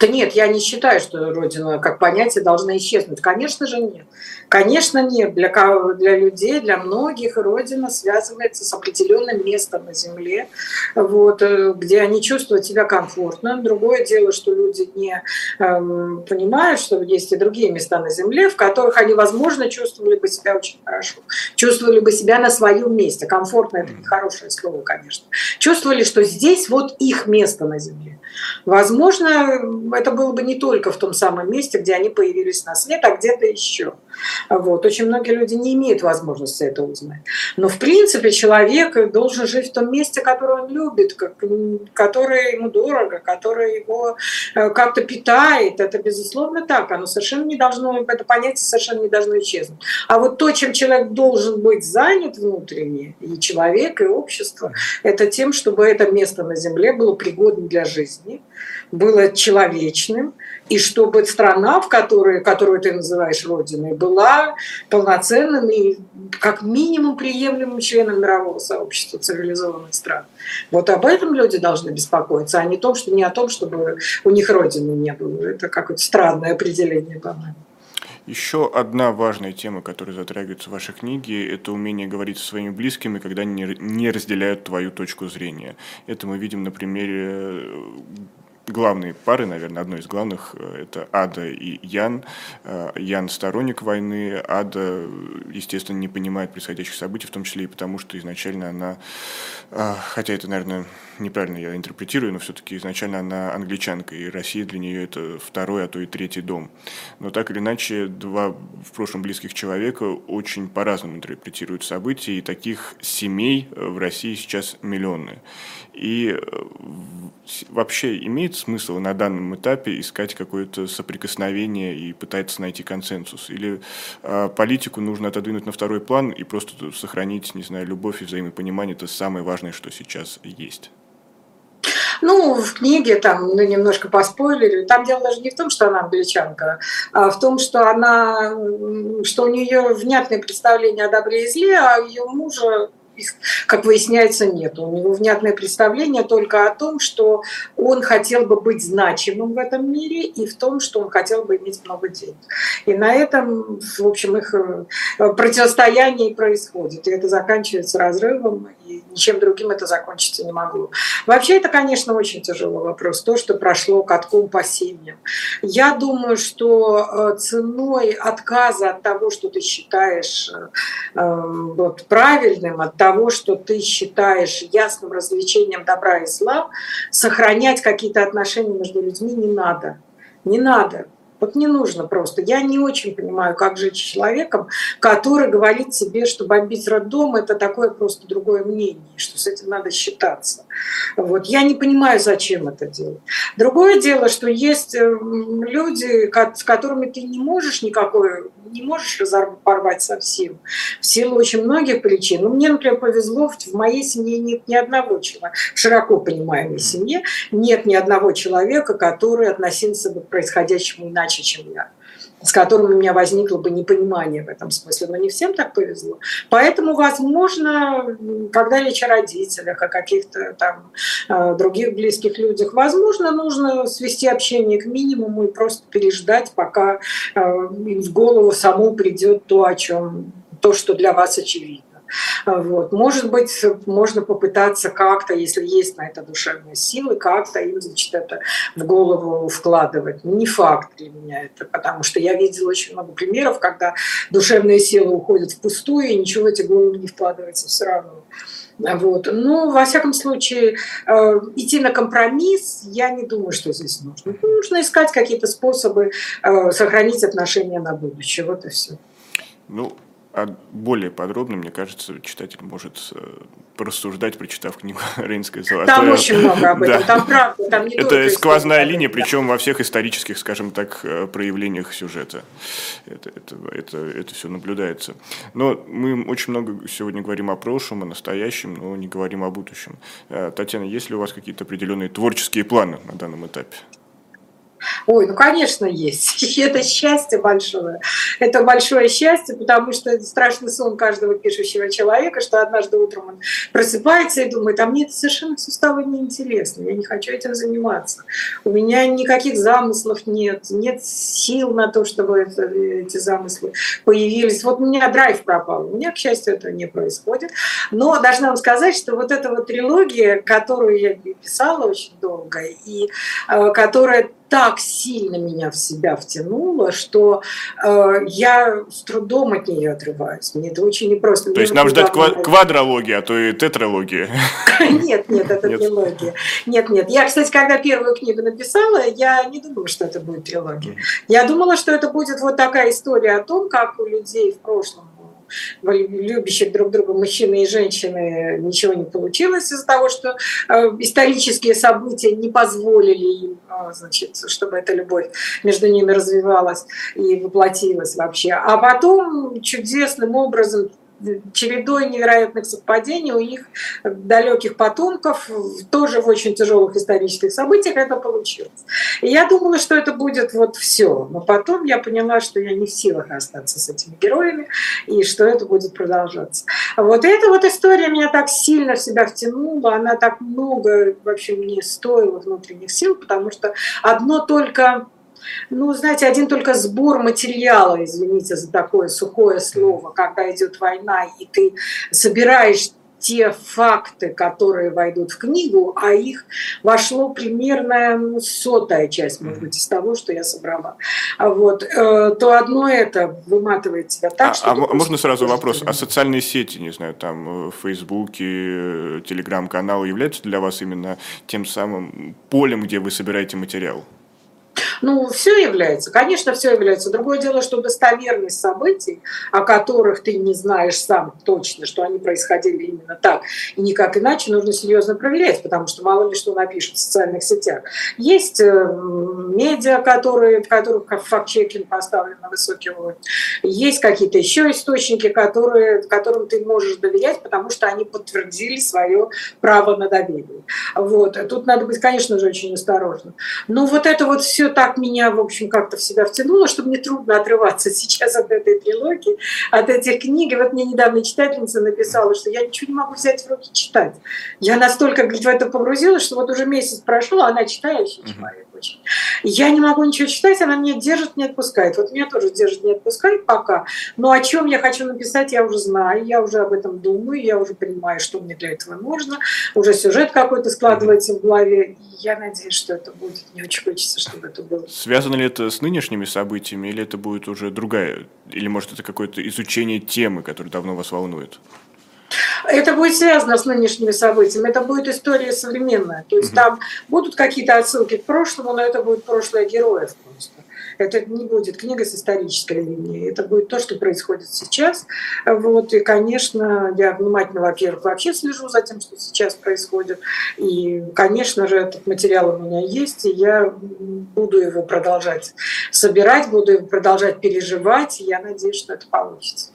Да нет, я не считаю, что Родина как понятие должна исчезнуть. Конечно же нет. Конечно нет. Для, для людей, для многих Родина связывается с определенным местом на Земле, вот, э, где они чувствуют себя комфортно. Другое дело, что люди не эм, понимают, что есть и другие места на Земле, в которых они, возможно, чувствовали бы себя очень хорошо. Чувствовали бы себя на своем месте. Комфортно – это не хорошее слово, конечно. Чувствовали, что здесь вот их место на Земле. Возможно, это было бы не только в том самом месте, где они появились на свет, а где-то еще. Вот. Очень многие люди не имеют возможности это узнать. Но, в принципе, человек должен жить в том месте, которое он любит, которое ему дорого, которое его э, как-то питает. Это, безусловно, так. Оно совершенно не должно, это понятие совершенно не должно исчезнуть. А вот то, чем человек должен быть занят внутренне, и человек, и общество, это тем, чтобы это место на Земле было пригодно для жизни, было человечным, и чтобы страна, в которой, которую ты называешь родиной, была полноценным и как минимум приемлемым членом мирового сообщества цивилизованных стран. Вот об этом люди должны беспокоиться, а не, том, что, не о том, чтобы у них родины не было. Это какое-то странное определение, по-моему. Еще одна важная тема, которая затрагивается в вашей книге, это умение говорить со своими близкими, когда они не разделяют твою точку зрения. Это мы видим на примере главные пары, наверное, одной из главных, э, это Ада и Ян. Э, Ян сторонник войны, Ада, естественно, не понимает происходящих событий, в том числе и потому, что изначально она, э, хотя это, наверное, неправильно я интерпретирую, но все-таки изначально она англичанка, и Россия для нее это второй, а то и третий дом. Но так или иначе, два в прошлом близких человека очень по-разному интерпретируют события, и таких семей в России сейчас миллионы. И вообще имеет смысл на данном этапе искать какое-то соприкосновение и пытаться найти консенсус? Или э, политику нужно отодвинуть на второй план и просто сохранить, не знаю, любовь и взаимопонимание – это самое важное, что сейчас есть? Ну, в книге там, ну, немножко поспойлерили. Там дело даже не в том, что она англичанка, а в том, что она, что у нее внятное представление о добре и зле, а ее мужа как выясняется, нет. У него внятное представление только о том, что он хотел бы быть значимым в этом мире и в том, что он хотел бы иметь много денег. И на этом, в общем, их э, противостояние происходит. И это заканчивается разрывом, ничем другим это закончиться не могло. Вообще, это, конечно, очень тяжелый вопрос. То, что прошло катком по семьям. Я думаю, что э, ценой отказа от того, что ты считаешь э, вот, правильным, от того, что ты считаешь ясным развлечением добра и зла, сохранять какие-то отношения между людьми не надо. Не надо. Вот не нужно просто. Я не очень понимаю, как жить с человеком, который говорит себе, что бомбить роддом – это такое просто другое мнение, что с этим надо считаться. Вот. Я не понимаю, зачем это делать. Другое дело, что есть эм, люди, с которыми ты не можешь никакой, не можешь порвать совсем, в силу очень многих причин. Ну, мне, например, повезло, в моей семье нет ни одного человека, в широко понимаемой семье нет ни одного человека, который относился бы к происходящему иначе, чем я с которым у меня возникло бы непонимание в этом смысле. Но не всем так повезло. Поэтому, возможно, когда речь о родителях, о каких-то там э, других близких людях, возможно, нужно свести общение к минимуму и просто переждать, пока э, в голову саму придет то, о чем то, что для вас очевидно. Вот. Может быть, можно попытаться как-то, если есть на это душевные силы, как-то им, значит, это в голову вкладывать. Не факт для меня это, потому что я видела очень много примеров, когда душевные силы уходят впустую, и ничего в эти головы не вкладывается все равно. Вот. Но, во всяком случае, э, идти на компромисс, я не думаю, что здесь нужно. Нужно искать какие-то способы э, сохранить отношения на будущее. Вот и все. Ну, а более подробно, мне кажется, читатель может э, порассуждать, прочитав книгу «Рейнская золотая». Там очень много об этом, да. там правда, там не Это сквозная линия, причем во всех исторических, скажем так, э, проявлениях сюжета. Это, это, это, это все наблюдается. Но мы очень много сегодня говорим о прошлом, о настоящем, но не говорим о будущем. Э, Татьяна, есть ли у вас какие-то определенные творческие планы на данном этапе? Ой, ну, конечно, есть. Это счастье большое. Это большое счастье, потому что это страшный сон каждого пишущего человека, что однажды утром он просыпается и думает, а мне это совершенно все стало неинтересно, я не хочу этим заниматься. У меня никаких замыслов нет, нет сил на то, чтобы это, эти замыслы появились. Вот у меня драйв пропал. У меня, к счастью, это не происходит. Но должна вам сказать, что вот эта вот трилогия, которую я писала очень долго, и э, которая так сильно меня в себя втянула, что э, я с трудом от нее отрываюсь. Мне это очень непросто. То есть нам ждать ква- квадрология, а то и тетралогия? Нет, нет, это трилогия. Нет, нет. Я, кстати, когда первую книгу написала, я не думала, что это будет трилогия. Я думала, что это будет вот такая история о том, как у людей в прошлом любящих друг друга мужчины и женщины ничего не получилось из-за того, что э, исторические события не позволили им, э, значит, чтобы эта любовь между ними развивалась и воплотилась вообще. А потом чудесным образом чередой невероятных совпадений у них далеких потомков, тоже в очень тяжелых исторических событиях это получилось. И я думала, что это будет вот все. Но потом я поняла, что я не в силах остаться с этими героями, и что это будет продолжаться. Вот эта вот история меня так сильно в себя втянула, она так много вообще мне стоила внутренних сил, потому что одно только ну, знаете, один только сбор материала, извините за такое сухое слово, когда идет война, и ты собираешь те факты, которые войдут в книгу, а их вошло примерно ну, сотая часть, может быть, из того, что я собрала. А вот, э, то одно это выматывает тебя так, а, что... А можно сразу вопрос? А социальные сети, не знаю, там, Фейсбуке, Телеграм-канал являются для вас именно тем самым полем, где вы собираете материал? Ну, все является, конечно, все является. Другое дело, что достоверность событий, о которых ты не знаешь сам точно, что они происходили именно так и никак иначе, нужно серьезно проверять, потому что мало ли что напишут в социальных сетях. Есть э, медиа, которые, в которых факт-чекинг поставлен на высокий уровень. Есть какие-то еще источники, которые, которым ты можешь доверять, потому что они подтвердили свое право на доверие. Вот. Тут надо быть, конечно же, очень осторожным. Но вот это вот все так меня, в общем, как-то в себя втянуло, что мне трудно отрываться сейчас от этой трилогии, от этих книг. И вот мне недавно читательница написала, что я ничего не могу взять в руки читать. Я настолько говорит, в это погрузилась, что вот уже месяц прошел, а она читающий человек очень. Я не могу ничего читать, она меня держит, не отпускает. Вот меня тоже держит, не отпускает пока. Но о чем я хочу написать, я уже знаю, я уже об этом думаю, я уже понимаю, что мне для этого нужно. Уже сюжет какой-то складывается в голове. Я надеюсь, что это будет. Мне очень хочется, чтобы это было. Связано ли это с нынешними событиями, или это будет уже другая, или может это какое-то изучение темы, которая давно вас волнует? Это будет связано с нынешними событиями, это будет история современная. То есть угу. там будут какие-то отсылки к прошлому, но это будет прошлое героев просто. Это не будет книга с исторической линией, это будет то, что происходит сейчас. Вот, и, конечно, я внимательно, во-первых, вообще слежу за тем, что сейчас происходит. И, конечно же, этот материал у меня есть, и я буду его продолжать собирать, буду его продолжать переживать, и я надеюсь, что это получится.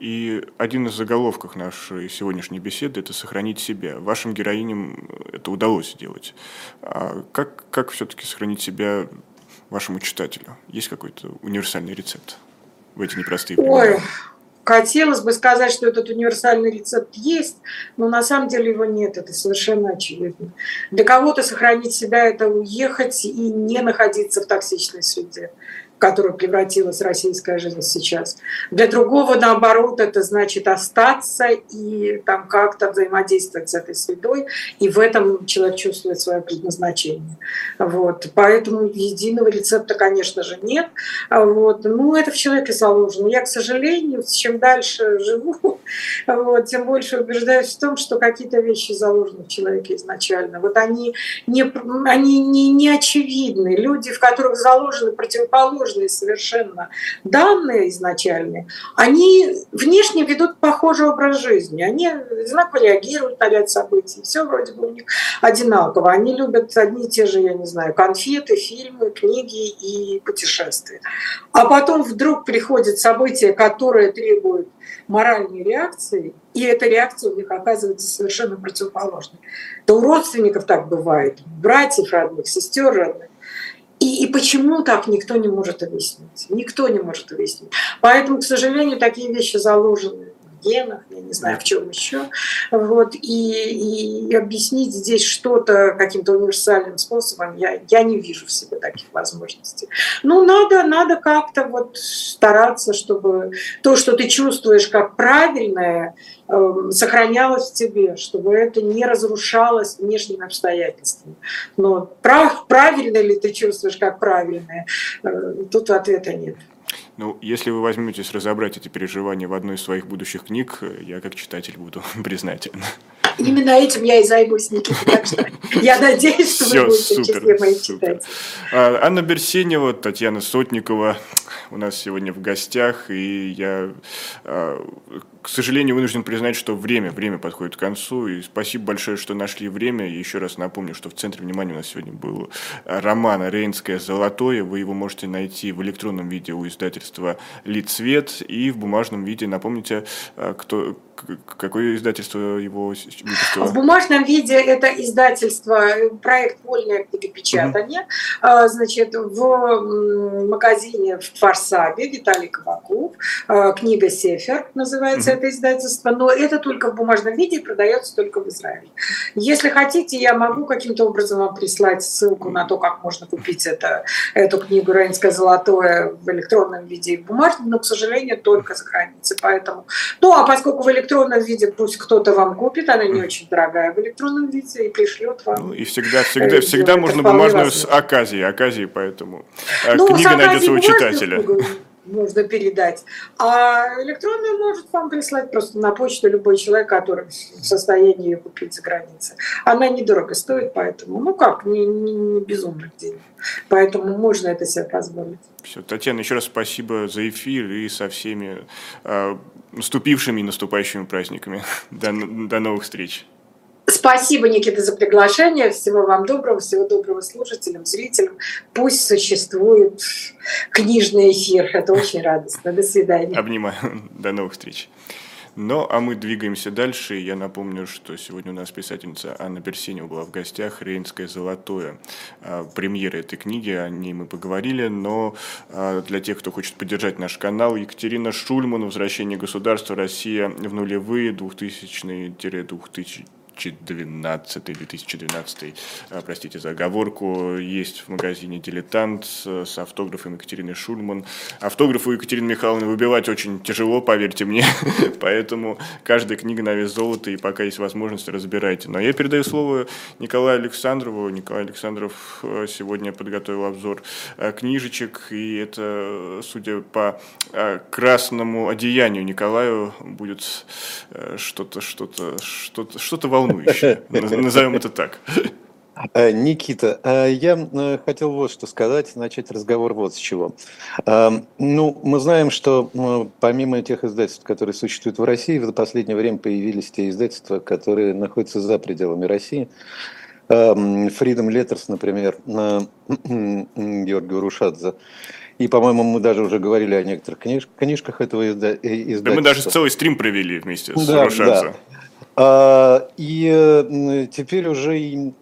И один из заголовков нашей сегодняшней беседы – это «Сохранить себя». Вашим героиням это удалось сделать. А как, как все-таки сохранить себя вашему читателю? Есть какой-то универсальный рецепт в эти непростые времена? Ой, хотелось бы сказать, что этот универсальный рецепт есть, но на самом деле его нет, это совершенно очевидно. Для кого-то сохранить себя – это уехать и не находиться в токсичной среде которую превратилась российская жизнь сейчас. Для другого, наоборот, это значит остаться и там как-то взаимодействовать с этой средой, и в этом человек чувствует свое предназначение. Вот. Поэтому единого рецепта, конечно же, нет. Вот. Ну, это в человеке заложено. Я, к сожалению, чем дальше живу, вот, тем больше убеждаюсь в том, что какие-то вещи заложены в человеке изначально. Вот они не, они не, не очевидны. Люди, в которых заложены противоположные сложные совершенно данные изначальные, они внешне ведут похожий образ жизни. Они одинаково реагируют на ряд событий. Все вроде бы у них одинаково. Они любят одни и те же, я не знаю, конфеты, фильмы, книги и путешествия. А потом вдруг приходит событие, которое требует моральной реакции, и эта реакция у них оказывается совершенно противоположной. То у родственников так бывает, братьев родных, сестер родных. И, и почему так никто не может объяснить? Никто не может объяснить. Поэтому, к сожалению, такие вещи заложены генах, я не знаю, в чем еще. Вот, и, и объяснить здесь что-то каким-то универсальным способом я, я не вижу в себе таких возможностей. Ну, надо, надо как-то вот стараться, чтобы то, что ты чувствуешь как правильное, эм, сохранялось в тебе, чтобы это не разрушалось внешними обстоятельствами. Но прав, правильно ли ты чувствуешь как правильное, э, тут ответа нет. Ну, если вы возьметесь разобрать эти переживания в одной из своих будущих книг, я как читатель буду признателен. Именно этим я и займусь, Никита. Так что я надеюсь, что Все, вы будете супер, числе моих читателей. А, Анна Берсенева, Татьяна Сотникова у нас сегодня в гостях, и я а, к сожалению, вынужден признать, что время, время подходит к концу. И спасибо большое, что нашли время. И еще раз напомню, что в центре внимания у нас сегодня был роман «Рейнское золотое». Вы его можете найти в электронном виде у издательства «Лицвет» и в бумажном виде. Напомните, а, кто, какое издательство его выпустило? В бумажном виде это издательство, проект «Вольное книгопечатание». Угу. Значит, в магазине в Фарсабе Виталий Кабаков. А, книга «Сефер» называется это издательство, но это только в бумажном виде и продается только в Израиле. Если хотите, я могу каким-то образом вам прислать ссылку на то, как можно купить это, эту книгу «Рейнское золотое» в электронном виде и в бумажном, но, к сожалению, только за границей. Поэтому... Ну, а поскольку в электронном виде пусть кто-то вам купит, она не очень дорогая в электронном виде и пришлет вам. Ну, и всегда, всегда, всегда можно бумажную возможно. с оказией, оказией, поэтому э, ну, книга найдется у читателя можно передать. А электронную может вам прислать просто на почту любой человек, который в состоянии ее купить за границей. Она недорого стоит, поэтому, ну как, не, не, не безумных денег. Поэтому можно это себе позволить. Все, Татьяна, еще раз спасибо за эфир и со всеми э, наступившими и наступающими праздниками. До, до новых встреч. Спасибо, Никита, за приглашение. Всего вам доброго, всего доброго слушателям, зрителям. Пусть существует книжный эфир. Это очень радостно. До свидания. Обнимаю. До новых встреч. Ну, а мы двигаемся дальше. Я напомню, что сегодня у нас писательница Анна Берсенева была в гостях «Рейнское золотое». А, премьера этой книги, о ней мы поговорили, но а, для тех, кто хочет поддержать наш канал, Екатерина Шульман «Возвращение государства. Россия в нулевые 2000-2000 2012 или 2012, а, простите за оговорку, есть в магазине «Дилетант» с автографом Екатерины Шульман. Автограф у Екатерины Михайловны выбивать очень тяжело, поверьте мне, поэтому каждая книга на вес золота, и пока есть возможность, разбирайте. Но я передаю слово Николаю Александрову. Николай Александров э, сегодня подготовил обзор э, книжечек, и это, судя по э, красному одеянию Николаю, будет что-то, что-то, что-то, что-то волнующее волнующе. Назовем это так. Э, Никита, э, я э, хотел вот что сказать, начать разговор вот с чего. Ну, мы знаем, что помимо тех издательств, которые существуют в России, в последнее время появились те издательства, которые находятся за пределами России. Freedom Letters, например, на Георгия Рушадзе. И, по-моему, мы даже уже говорили о некоторых книж книжках этого издательства. Да мы даже целый стрим провели вместе с да, Рушадзе. Да. А, и теперь уже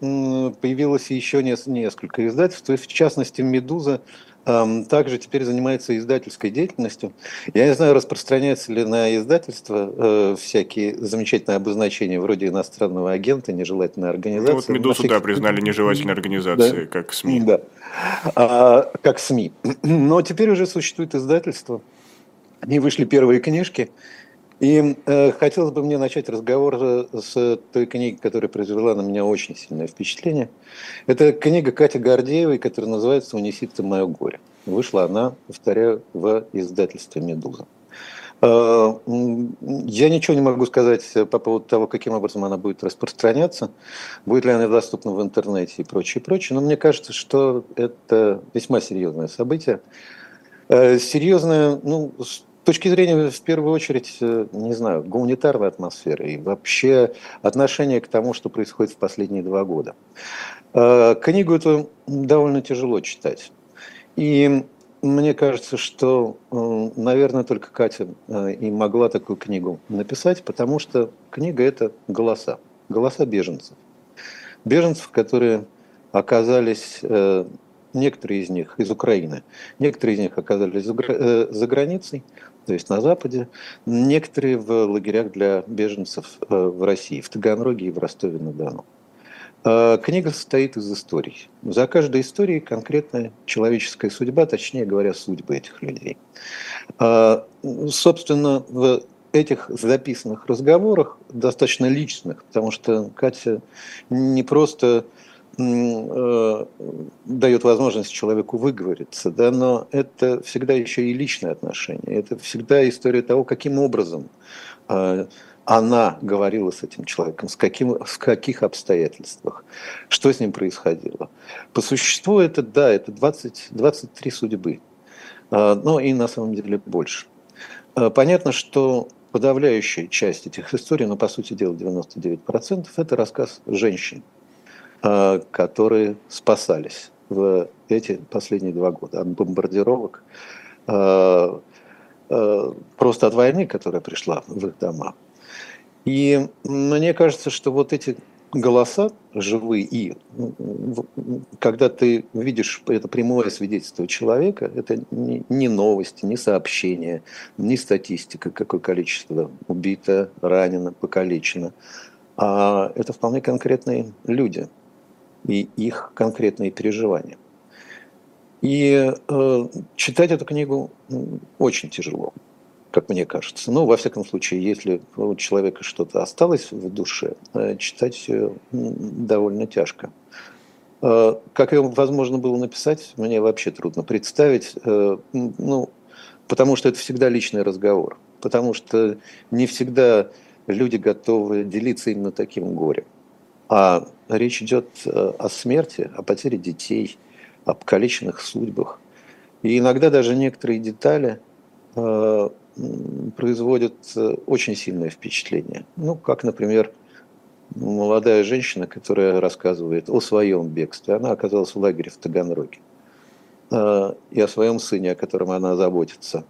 появилось еще несколько издательств, то есть в частности «Медуза» также теперь занимается издательской деятельностью. Я не знаю, распространяется ли на издательство э, всякие замечательные обозначения вроде иностранного агента, нежелательной организации. Ну, вот «Медузу», да, признали нежелательной организацией, да. как СМИ. Да, а, как СМИ. Но теперь уже существует издательство. Они вышли первые книжки – и э, хотелось бы мне начать разговор э, с той книги, которая произвела на меня очень сильное впечатление. Это книга Кати Гордеевой, которая называется «Унеси ты мое горе». Вышла она, повторяю, в издательстве «Медуза». Э, я ничего не могу сказать по поводу того, каким образом она будет распространяться, будет ли она доступна в интернете и прочее, прочее, но мне кажется, что это весьма серьезное событие. Э, серьезное, ну, точки зрения, в первую очередь, э, не знаю, гуманитарной атмосферы и вообще отношения к тому, что происходит в последние два года. Э, книгу эту довольно тяжело читать. И мне кажется, что, э, наверное, только Катя и могла такую книгу написать, потому что книга – это голоса, голоса беженцев. Беженцев, которые оказались, некоторые из них из Украины, некоторые из них оказались за границей, то есть на Западе, некоторые в лагерях для беженцев э, в России, в Таганроге и в Ростове-на-Дону. Э, книга состоит из историй. За каждой историей конкретная человеческая судьба, точнее говоря, судьбы этих людей. Э, собственно, в этих записанных разговорах, достаточно личных, потому что Катя не просто э, дает возможность человеку выговориться, да, но это всегда еще и личное отношение. Это всегда история того, каким образом э, она говорила с этим человеком, с, каким, в каких обстоятельствах, что с ним происходило. По существу это, да, это 20, 23 судьбы, э, но и на самом деле больше. Э, понятно, что подавляющая часть этих историй, но по сути дела 99%, это рассказ женщин, которые спасались в эти последние два года от бомбардировок, а, а, просто от войны, которая пришла в их дома. И мне кажется, что вот эти голоса живые, и когда ты видишь это прямое свидетельство человека, это не новости, не сообщения, не статистика, какое количество убито, ранено, покалечено, а это вполне конкретные люди и их конкретные переживания. И э, читать эту книгу очень тяжело как мне кажется. Ну, во всяком случае, если у человека что-то осталось в душе, э, читать довольно тяжко. Э, как его возможно было написать, мне вообще трудно представить. Э, ну, потому что это всегда личный разговор. Потому что не всегда люди готовы делиться именно таким горем. А речь идет о смерти, о потере детей, о покалеченных судьбах. И иногда даже некоторые детали производят э, очень сильное впечатление. Ну, как, например, молодая женщина, которая рассказывает о своем бегстве. Она оказалась в лагере в Таганроге. Э, и о своем сыне, о котором она заботится.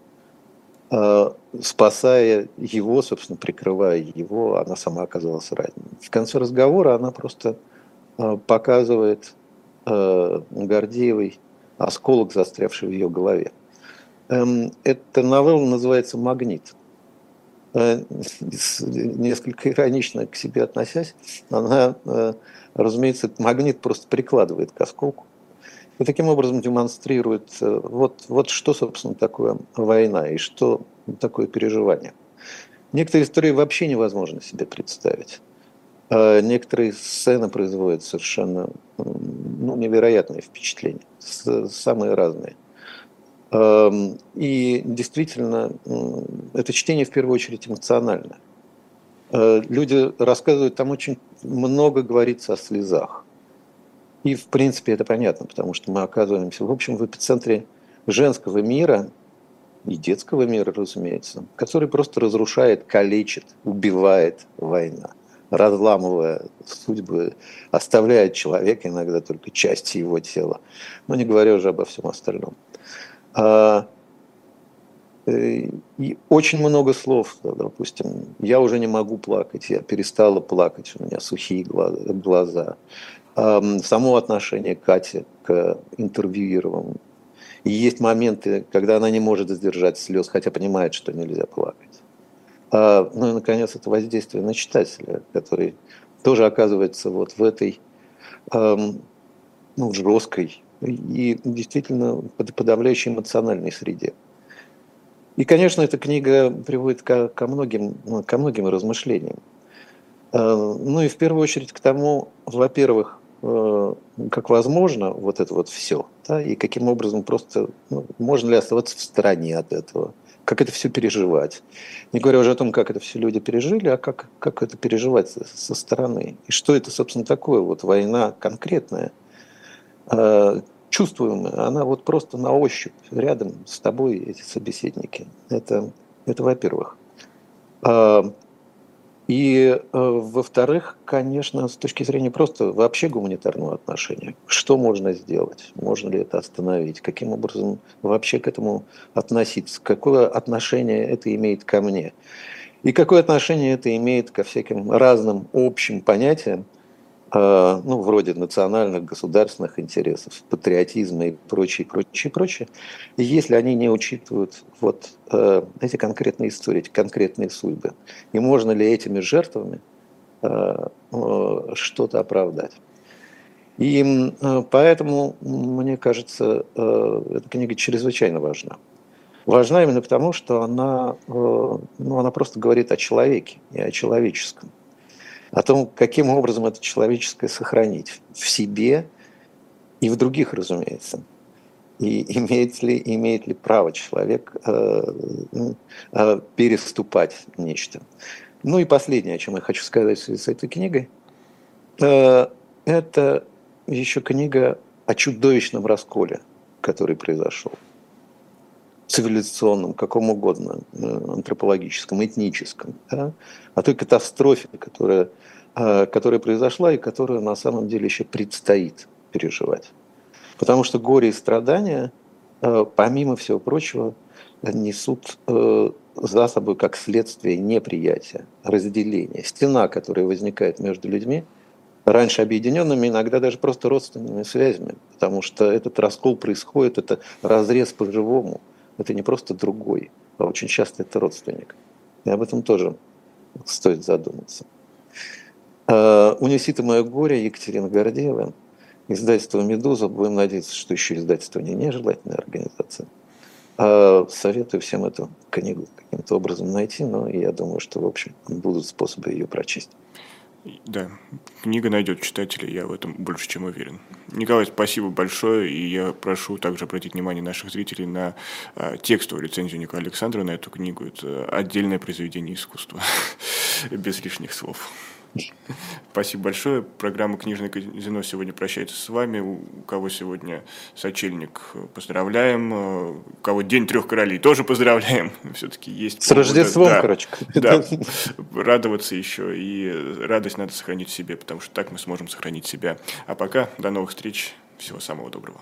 Э, спасая его, собственно, прикрывая его, она сама оказалась ранена. В конце разговора она просто показывает Гордеевой осколок, застрявший в ее голове. Эм, эта новелла называется «Магнит». Э, несколько иронично к себе относясь, она, э, разумеется, магнит просто прикладывает к осколку. И таким образом демонстрирует, э, вот, вот что, собственно, такое война и что такое переживание. Некоторые истории вообще невозможно себе представить. Некоторые сцены производят совершенно ну, невероятные впечатления, самые разные – Эм, и действительно, это чтение в первую очередь эмоциональное. Э, люди рассказывают, там очень много говорится о слезах. И, в принципе, это понятно, потому что мы оказываемся, в общем, в эпицентре женского мира и детского мира, разумеется, который просто разрушает, калечит, убивает война, разламывая судьбы, оставляет человека иногда только части его тела, но не говоря уже обо всем остальном. А, э, и очень много слов, допустим, я уже не могу плакать, я перестала плакать, у меня сухие глаза. Само отношение Кати к интервьюированным. И есть моменты, когда она не может сдержать слез, хотя понимает, что нельзя плакать. А, ну и, наконец, это воздействие на читателя, который тоже оказывается вот в этой ну, жесткой и действительно подавляющей эмоциональной среде. И, конечно, эта книга приводит ко, ко, многим, ну, ко многим размышлениям. Э, ну и в первую очередь к тому, во-первых, как возможно вот это вот все, да, и каким образом просто, ну, можно ли оставаться в стороне от этого, как это все переживать. Не говоря уже о том, как это все люди пережили, а как, как это переживать со, стороны. И что это, собственно, такое, вот война конкретная – Э, чувствуемая, она вот просто на ощупь рядом с тобой эти собеседники. Это, это во-первых. И э, во-вторых, конечно, с точки зрения просто вообще гуманитарного отношения, что можно сделать, можно ли это остановить, каким образом вообще к этому относиться, какое отношение это имеет ко мне, и какое отношение это имеет ко всяким разным общим понятиям, ну, вроде национальных, государственных интересов, патриотизма и прочее, прочее, прочее. И если они не учитывают вот э, эти конкретные истории, эти конкретные судьбы, и можно ли этими жертвами что-то оправдать. И поэтому, мне кажется, эта книга чрезвычайно важна. Важна именно потому, что она, ну, она просто говорит о человеке и о человеческом о том, каким образом это человеческое сохранить в себе и в других, разумеется. И имеет ли, имеет ли право человек э, э, переступать нечто. Ну и последнее, о чем я хочу сказать с этой книгой, э, это еще книга о чудовищном расколе, который произошел цивилизационном, каком угодно, э, антропологическом, этническом, да, о той катастрофе, которая, э, которая произошла и которая на самом деле еще предстоит переживать. Потому что горе и страдания, э, помимо всего прочего, несут за собой как следствие неприятия, разделения. Стена, которая возникает между людьми, раньше объединенными, иногда даже просто родственными связями, потому что этот раскол происходит, это разрез по-живому – это не просто другой, а очень часто это родственник. И об этом тоже стоит задуматься. А, Унеси ты мое горе Екатерина Гордеева, издательство «Медуза». Будем надеяться, что еще издательство не нежелательная организация. А, советую всем эту книгу каким-то образом найти, но я думаю, что, в общем, будут способы ее прочесть. Да, книга найдет читателя, я в этом больше чем уверен. Николай, спасибо большое, и я прошу также обратить внимание наших зрителей на э, текстовую рецензию Николая Александра на эту книгу. Это отдельное произведение искусства, без лишних слов. Спасибо большое. Программа «Книжное казино» сегодня прощается с вами. У кого сегодня сочельник, поздравляем. У кого День трех королей, тоже поздравляем. Все-таки есть... С Рождеством, да, короче. Да, радоваться еще. И радость надо сохранить в себе, потому что так мы сможем сохранить себя. А пока, до новых встреч. Всего самого доброго.